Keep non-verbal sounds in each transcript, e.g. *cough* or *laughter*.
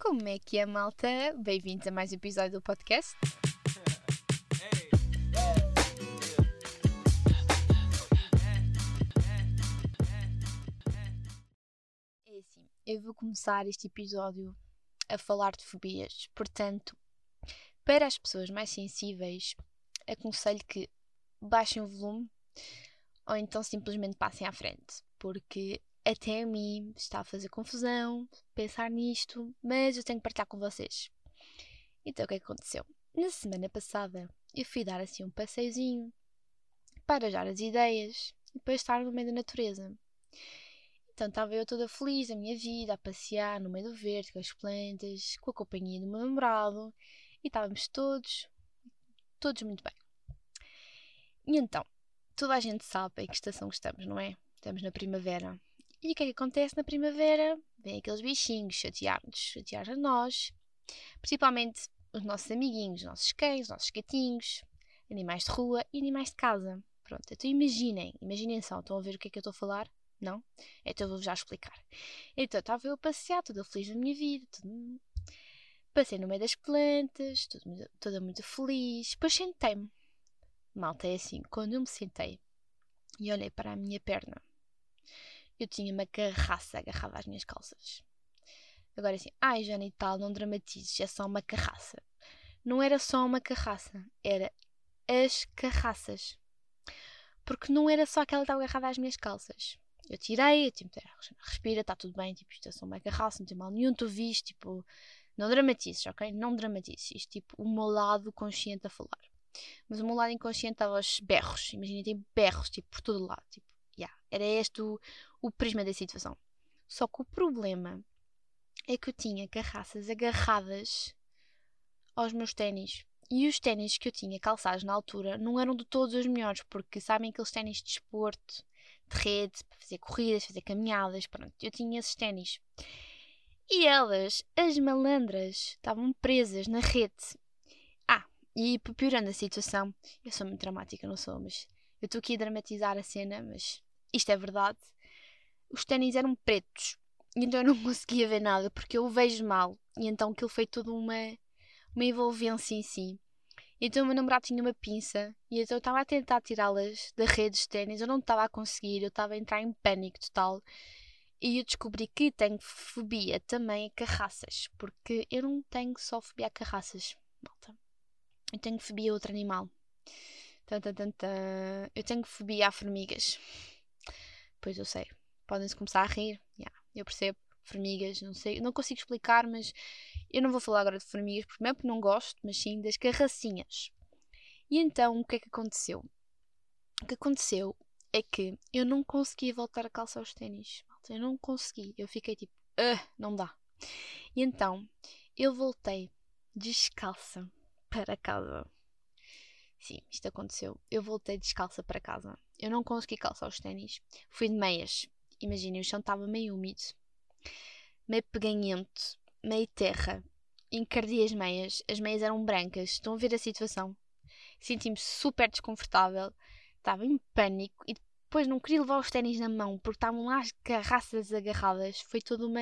Como é que é, malta? Bem-vindos a mais um episódio do podcast. É assim, eu vou começar este episódio a falar de fobias, portanto, para as pessoas mais sensíveis, aconselho que baixem o volume ou então simplesmente passem à frente, porque até a mim está a fazer confusão pensar nisto, mas eu tenho que partilhar com vocês. Então o que, é aconteceu? Na semana passada eu fui dar assim um passeiozinho para já as ideias e depois estar no meio da natureza. Então estava eu toda feliz da minha vida, a passear no meio do verde, com as plantas, com a companhia do meu namorado e estávamos todos, todos muito bem. E então, toda a gente sabe em que estação estamos, não é? Estamos na primavera. E o que é que acontece na primavera? Vêm aqueles bichinhos chatear-nos, chatear a nós, principalmente os nossos amiguinhos, os nossos cães, os nossos gatinhos, animais de rua e animais de casa. Pronto, então imaginem, imaginem só, estão a ver o que é que eu estou a falar? Não? Então eu vou já explicar. Então estava eu a passear, toda feliz da minha vida, tudo... passei no meio das plantas, toda, toda muito feliz, depois sentei-me. Malta, é assim, quando eu me sentei e olhei para a minha perna, eu tinha uma carraça agarrada às minhas calças. Agora assim, ai Jana e tal, não dramatizes, é só uma carraça. Não era só uma carraça, era as carraças. Porque não era só aquela que estava agarrada às minhas calças. Eu tirei, eu tipo, respira, está tudo bem, tipo, isto é só uma garrafa, não tem mal nenhum, tu viste, tipo, não dramatizes, ok? Não dramatizes. Isto, tipo, o meu lado consciente a falar. Mas o meu lado inconsciente estava aos berros, imagina, tem berros, tipo, por todo lado, tipo, yeah. Era este o, o prisma da situação. Só que o problema é que eu tinha garraças agarradas aos meus ténis. E os ténis que eu tinha calçados na altura não eram de todos os melhores, porque sabem aqueles ténis de desporto de rede, para fazer corridas, fazer caminhadas, pronto, eu tinha esses ténis. E elas, as malandras, estavam presas na rede. Ah, e piorando a situação, eu sou muito dramática, não sou, mas eu estou aqui a dramatizar a cena, mas isto é verdade. Os ténis eram pretos, e então eu não *laughs* conseguia ver nada, porque eu vejo mal, e então aquilo foi tudo uma, uma envolvência em si. Então o meu namorado tinha uma pinça e então eu estava a tentar tirá-las da rede de ténis, eu não estava a conseguir, eu estava a entrar em pânico total. E eu descobri que tenho fobia também a carraças, porque eu não tenho só fobia a carraças, malta. Eu tenho fobia a outro animal. Eu tenho fobia a formigas. Pois eu sei. Podem-se começar a rir. Yeah, eu percebo. Formigas, não sei, não consigo explicar, mas eu não vou falar agora de formigas, não é porque não gosto, mas sim das carracinhas. E então, o que é que aconteceu? O que aconteceu é que eu não conseguia voltar a calçar os ténis. Eu não consegui. Eu fiquei tipo, ah, não dá. E então, eu voltei descalça para casa. Sim, isto aconteceu. Eu voltei descalça para casa. Eu não consegui calçar os ténis. Fui de meias. Imaginem, o chão estava meio úmido meio peganhento, meio terra. Encardi as meias, as meias eram brancas. Estão a ver a situação? Senti-me super desconfortável, estava em pânico e depois não queria levar os ténis na mão porque estavam lá as garraças agarradas. Foi toda uma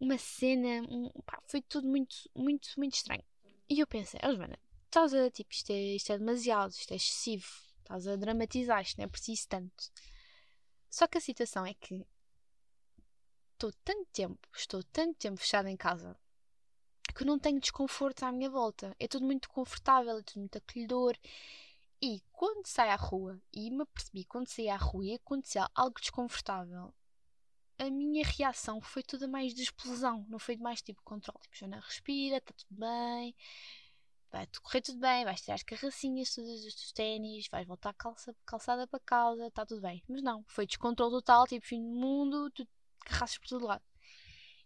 uma cena, um, pá, foi tudo muito, muito, muito estranho. E eu pensei, oh, Joana, estás a, tipo, isto é, isto é demasiado, isto é excessivo, estás a dramatizar, isto não é preciso tanto. Só que a situação é que estou tanto tempo, estou tanto tempo fechada em casa que não tenho desconforto à minha volta. É tudo muito confortável, é tudo muito acolhedor. E quando saio à rua, e me apercebi quando saí à rua e acontecia algo desconfortável, a minha reação foi toda mais de explosão, não foi de mais tipo controle. Tipo, Joana, respira, está tudo bem, vai correr tudo bem, vais tirar as carracinhas todas dos ténis, vais voltar calça, calçada para casa, está tudo bem. Mas não, foi descontrole total, tipo fim do mundo, tudo carraças por todo lado.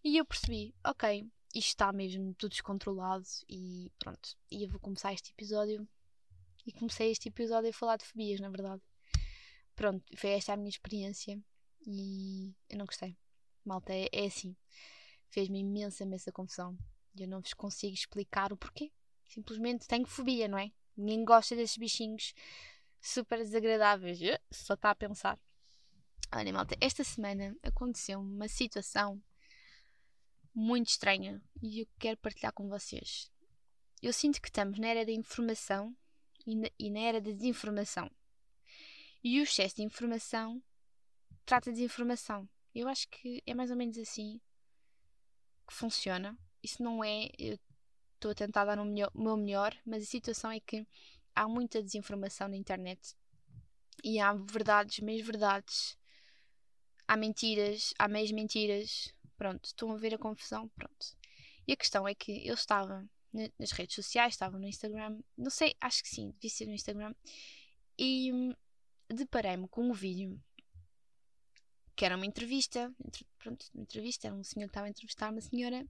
E eu percebi, ok, isto está mesmo tudo descontrolado e pronto. E eu vou começar este episódio. E comecei este episódio a falar de fobias, na verdade. Pronto, foi esta a minha experiência e eu não gostei. Malta, é, é assim. Fez-me imensa, imensa confusão. Eu não vos consigo explicar o porquê. Simplesmente tenho fobia, não é? Ninguém gosta desses bichinhos super desagradáveis. Só está a pensar. Olha, malta, esta semana aconteceu uma situação muito estranha e eu quero partilhar com vocês. Eu sinto que estamos na era da informação e na, era da desinformação. E o excesso de informação trata de desinformação. Eu acho que é mais ou menos assim que funciona. Isso não é. Eu estou a tentar dar o meu melhor, mas a situação é que há muita desinformação na internet e há verdades, meias verdades, há mentiras, há meias mentiras. Pronto, estão a ver a confusão? Pronto. E a questão é que eu estava nas redes sociais, estava no Instagram, não sei, acho que sim, devia ser no Instagram, e hum, deparei-me com um vídeo que era uma entrevista, pronto, uma entrevista, era um senhor que estava a entrevistar uma senhora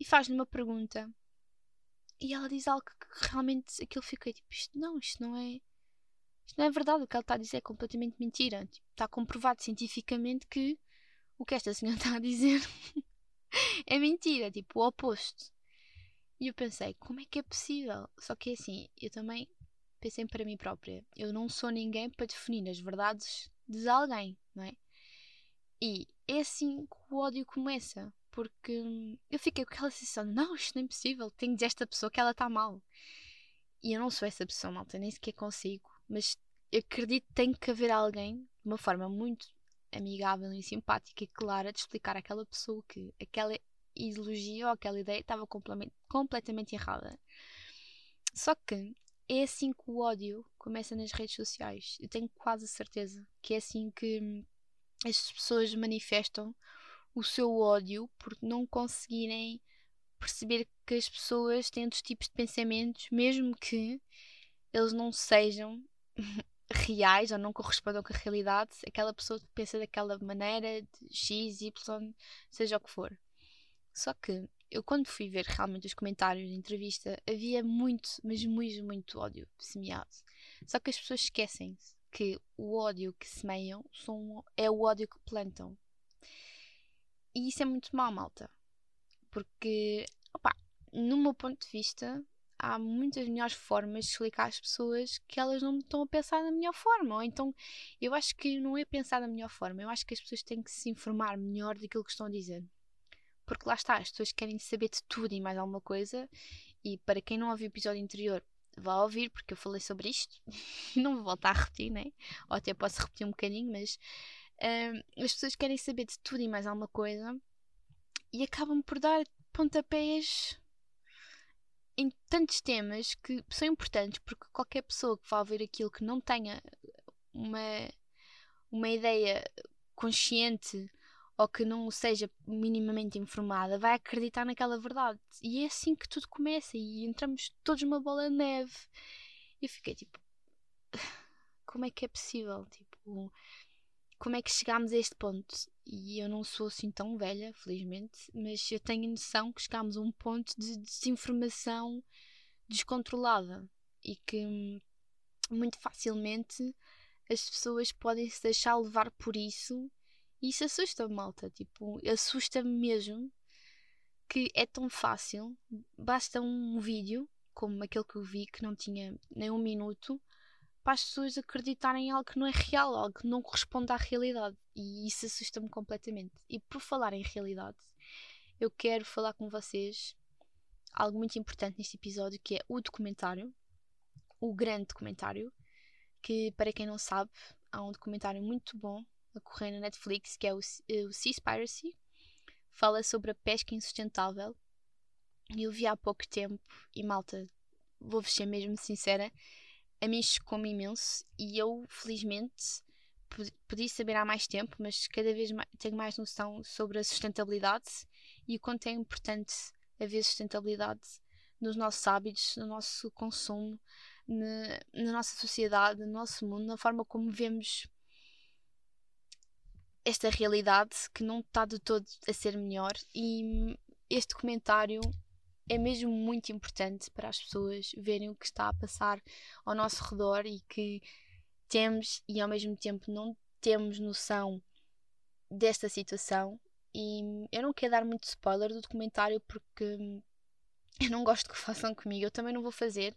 e faz-lhe uma pergunta e ela diz algo que realmente aquilo fiquei tipo, isto não, isto não é isto não é verdade, o que ela está a dizer é completamente mentira. Tipo, está comprovado cientificamente que o que esta senhora *laughs* está a dizer é mentira, tipo, o oposto. E eu pensei, como é que é possível? Só que assim, eu também pensei para mim própria, eu não sou ninguém para definir as verdades de alguém, não é? E é assim que o ódio começa, porque eu fiquei com aquela sensação: não, isto não é impossível, tenho de esta pessoa que ela está mal. E eu não sou essa pessoa, malta, nem sequer consigo, mas acredito que tem que haver alguém, de uma forma muito amigável e simpática e clara, de explicar àquela pessoa que aquela ideologia ou aquela ideia estava completamente errada. Só que é assim que o ódio começa nas redes sociais. Eu tenho quase certeza que é assim que as pessoas manifestam o seu ódio por não conseguirem perceber que as pessoas têm outros tipos de pensamentos, mesmo que eles não sejam *laughs* reais ou não correspondam com a realidade, aquela pessoa pensa daquela maneira, de X, Y, seja o que for. Só que eu, quando fui ver realmente os comentários da entrevista, havia muito, mas muito, muito ódio semeado. Só que as pessoas esquecem-se que o ódio que semeiam são, é o ódio que plantam. E isso é muito mal, malta. Porque, opa, no meu ponto de vista, há muitas melhores formas de explicar às pessoas que elas não estão a pensar da melhor forma. Ou então, eu acho que não é pensar da melhor forma, eu acho que as pessoas têm que se informar melhor daquilo que estão a dizer. Porque lá está, as pessoas querem saber de tudo e mais alguma coisa. E para quem não ouviu o episódio anterior, vá ouvir, porque eu falei sobre isto. *laughs* não vou voltar a repetir, né? Ou até posso repetir um bocadinho, mas uh, as pessoas querem saber de tudo e mais alguma coisa e acabam por dar pontapés em tantos temas que são importantes, porque qualquer pessoa que vá ver aquilo que não tenha uma, uma ideia consciente ou que não seja minimamente informada vai acreditar naquela verdade. E é assim que tudo começa e entramos todos numa bola de neve. E eu fiquei tipo, como é que é possível? Tipo, como é que chegámos a este ponto? E eu não sou assim tão velha, felizmente, mas eu tenho noção que chegámos a um ponto de desinformação descontrolada e que hum, muito facilmente as pessoas podem se deixar levar por isso e isso assusta-me, malta. Tipo, assusta-me mesmo que é tão fácil. Basta um vídeo, como aquele que eu vi, que não tinha nem um minuto, para as pessoas acreditarem em algo que não é real, algo que não corresponde à realidade. E isso assusta-me completamente. E por falar em realidade, eu quero falar com vocês algo muito importante neste episódio, que é o documentário, o grande documentário, que para quem não sabe, há um documentário muito bom a correr na Netflix, que é o, eh, o Seaspiracy. Fala sobre a pesca insustentável. Eu vi há pouco tempo e malta, vou-vos ser mesmo sincera, a mim chocou-me imenso e eu, felizmente, podia saber há mais tempo, mas cada vez mais, tenho mais noção sobre a sustentabilidade e o quanto é importante haver sustentabilidade nos nossos hábitos, no nosso consumo, na, na nossa sociedade, no nosso mundo, na forma como vemos esta realidade que não está de todo a ser melhor. E este comentário é mesmo muito importante para as pessoas verem o que está a passar ao nosso redor e que temos e ao mesmo tempo não temos noção desta situação e eu não quero dar muito spoiler do documentário porque *laughs* eu não gosto que façam comigo, eu também não vou fazer,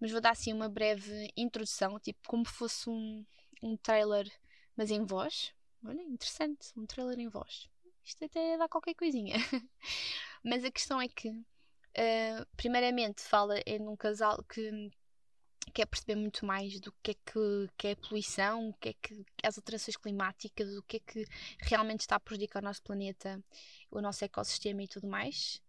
mas vou dar assim uma breve introdução, tipo como fosse um, um trailer, mas em voz, Olha, interessante, um trailer em voz. isto até dá qualquer coisinha. *laughs* Mas a questão é que, uh, primeiramente, fala é num casal que quer perceber muito mais do que é que, que é a poluição, o que é que as alterações climáticas, o que é que realmente está a prejudicar o nosso planeta, o nosso ecossistema e tudo mais.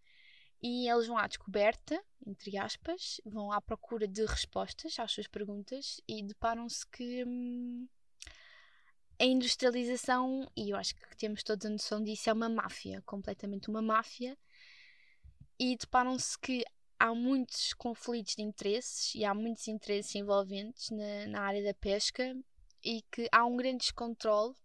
E eles vão à descoberta, entre aspas, vão à procura de respostas às suas perguntas e deparam-se que hum, a industrialização, e eu acho que temos toda a noção disso, é uma máfia, completamente uma máfia. E deparam-se que há muitos conflitos de interesses e há muitos interesses envolventes na, na área da pesca e que há um grande descontrole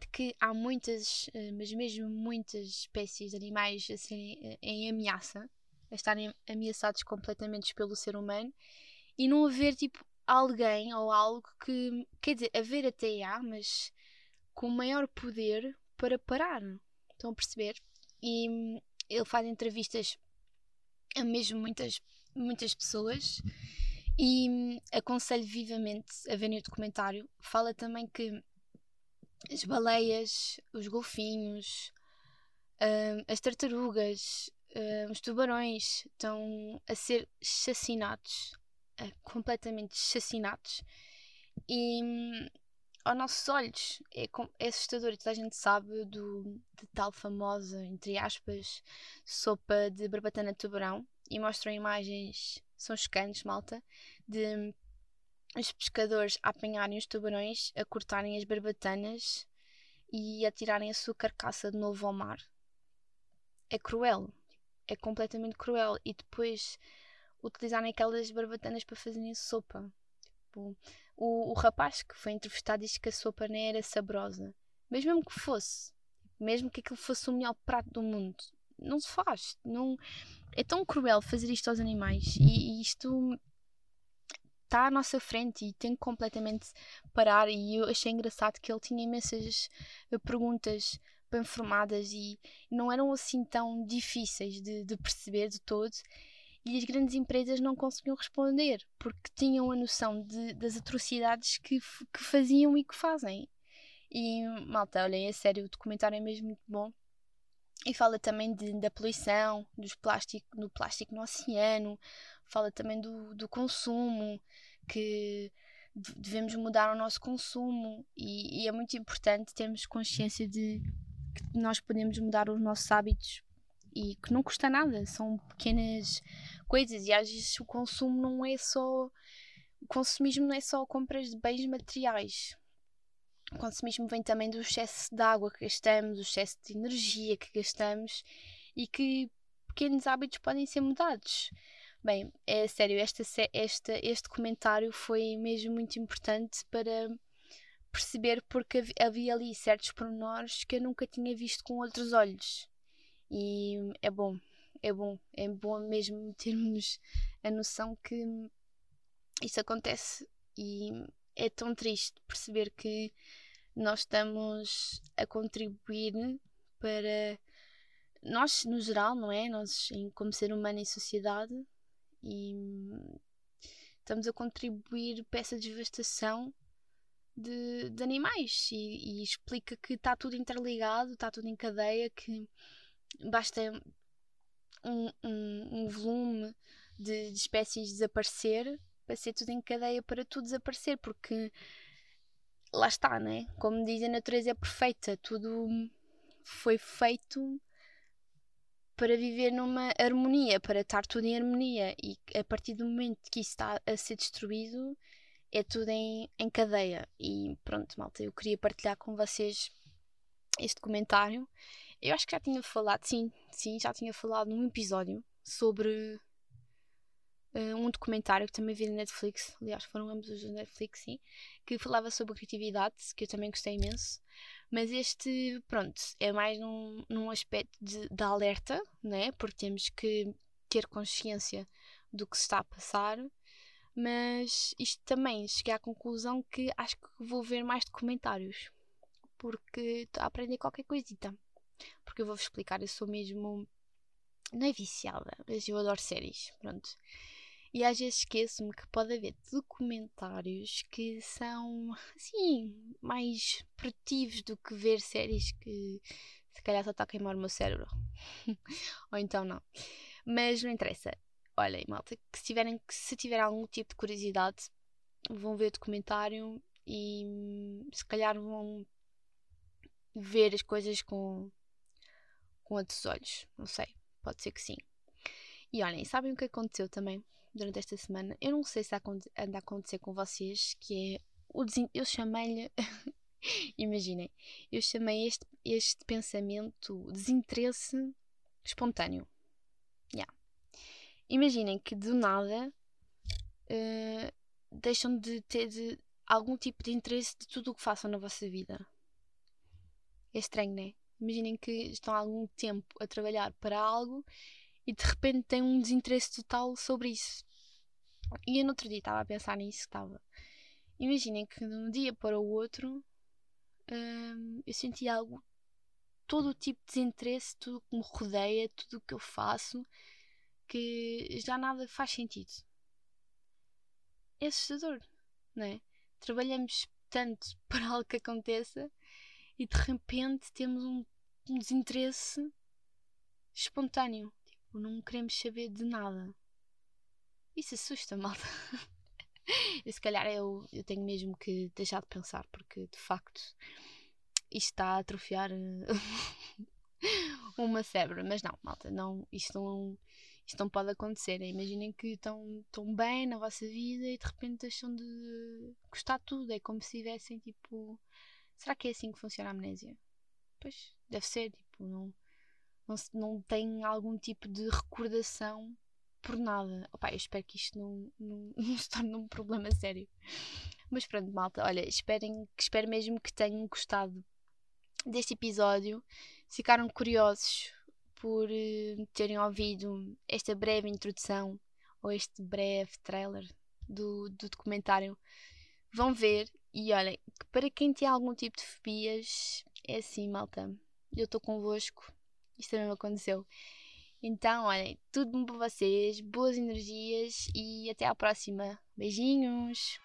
de que há muitas, eh, mas mesmo muitas espécies de animais a serem eh, em ameaça, a estarem ameaçados completamente pelo ser humano e não haver tipo alguém ou algo que, quer dizer, haver até há, mas com maior poder para parar. Estão a perceber? E ele faz entrevistas a mesmo muitas, muitas pessoas e hum, aconselho vivamente a verem o documentário. Fala também que as baleias, os golfinhos, uh, as tartarugas, uh, os tubarões estão a ser chacinados, uh, completamente chacinados. E aos nossos olhos é, é assustador. Toda a gente sabe do, de tal famosa, entre aspas, sopa de barbatana de tubarão e mostram imagens, são chocantes, malta, de os pescadores a apanharem os tubarões, a cortarem as barbatanas e a tirarem a sua carcaça de novo ao mar. É cruel, é completamente cruel. E depois utilizarem aquelas barbatanas para fazerem sopa. Tipo, o, o rapaz que foi entrevistado disse que a sopa nem era saborosa. Mas mesmo que fosse, mesmo que aquilo fosse o melhor prato do mundo, não se faz. Não, é tão cruel fazer isto aos animais. E, e isto está à nossa frente e tem que completamente parar. E eu achei engraçado que ele tinha imensas eh, perguntas bem formadas e não eram assim tão difíceis de, de perceber de todo. E as grandes empresas não conseguiam responder porque tinham a noção de, das atrocidades que, que faziam e que fazem. E malta, olhem, é sério, o documentário é mesmo muito bom. E fala também de, da poluição, dos plástico, do plástico no oceano, fala também do, do consumo, que devemos mudar o nosso consumo e, e, é muito importante termos consciência de que nós podemos mudar os nossos hábitos e que não custa nada, são pequenas coisas e às vezes o consumo não é só o consumismo não é só compras de bens materiais. O consumismo vem também do excesso de água que gastamos, do excesso de energia que gastamos e que pequenos hábitos podem ser mudados. Bem, é sério, esta, esta, este comentário foi mesmo muito importante para perceber porque havia ali certos pormenores que eu nunca tinha visto com outros olhos. E é bom, é bom, é bom mesmo *laughs* termos a noção que isso acontece e é tão triste perceber que nós estamos a contribuir para nós no geral, não é? Nós como ser humano em sociedade e estamos a contribuir para essa devastação de, de animais e, e, explica que está tudo interligado, está tudo em cadeia, que basta um, um, um volume de, de, espécies desaparecer para ser tudo em cadeia para tudo desaparecer, porque lá está, né? Como diz a natureza é perfeita, tudo foi feito para viver numa harmonia, para estar tudo em harmonia. E a partir do momento que isso está a ser destruído, é tudo em, em cadeia. E pronto, malta, eu queria partilhar com vocês este comentário. Eu acho que já tinha falado, sim, sim, já tinha falado num episódio sobre uh, um documentário que também vi na Netflix. Aliás, foram ambos os Netflix, sim, que falava sobre criatividade, que eu também gostei imenso. Mas este, pronto, é mais num, num aspecto de, de alerta, né? Porque temos que ter consciência do que se está a passar. Mas isto também cheguei à conclusão que acho que vou ver mais documentários. Porque estou a aprender qualquer coisita. Porque eu vou-vos explicar, eu sou mesmo. Não é viciada, mas eu adoro séries. Pronto. E às vezes esqueço-me que pode haver documentários que são, assim, mais produtivos do que ver séries que Se calhar só está a queimar o meu cérebro. *laughs* Ou então não. Mas não interessa. Olhem, malta, que se, tiverem, que se tiver algum tipo de curiosidade, vão ver o documentário e se calhar vão ver as coisas com, com outros olhos. Não sei, pode ser que sim. E olhem, sabem o que aconteceu também durante esta semana? Eu não sei se anda a acontecer com vocês, que é o eu chamei-lhe. *laughs* Imaginem, eu chamei este, este pensamento desinteresse espontâneo. Yeah. Imaginem que do nada uh, deixam de ter de, algum tipo de interesse de tudo o que façam na vossa vida. É estranho, não é? Imaginem que estão há algum tempo a trabalhar para algo e de repente têm um desinteresse total sobre isso. E eu no outro dia estava a pensar nisso, estava. Imaginem que de um dia para o outro hum, eu senti algo, todo o tipo de desinteresse, tudo que me rodeia, tudo o que eu faço, que já nada faz sentido. É assustador, não é? Trabalhamos tanto *laughs* para algo que aconteça e de repente temos um, um desinteresse espontâneo. Tipo, não queremos saber de nada. Isso assusta, *laughs* malta. e se calhar eu, eu tenho mesmo que deixar de pensar, porque de facto isto está a atrofiar eh, *laughs* uma cérebro. Mas não, malta, não, isto não, isto não pode acontecer. Imaginem que estão, estão bem na vossa vida e de repente deixam de gostar de tudo. É como se tivessem tipo Será que é assim que funciona a amnésia? Pois, deve ser, tipo, não, não, não tem algum tipo de recordação por nada. Opa, eu espero que isto não, não, *laughs* não se torne um problema sério. Mas pronto, malta, olha, esperem, espero mesmo que tenham gostado deste episódio. Se ficaram curiosos por uh, terem ouvido esta breve introdução ou este breve trailer do, do documentário, vão ver e olhem, para quem tem algum tipo de fobias, é assim, malta. Eu estou convosco. Isto me aconteceu. Então, olhem, tudo bom para vocês, boas energias e até à próxima. Beijinhos!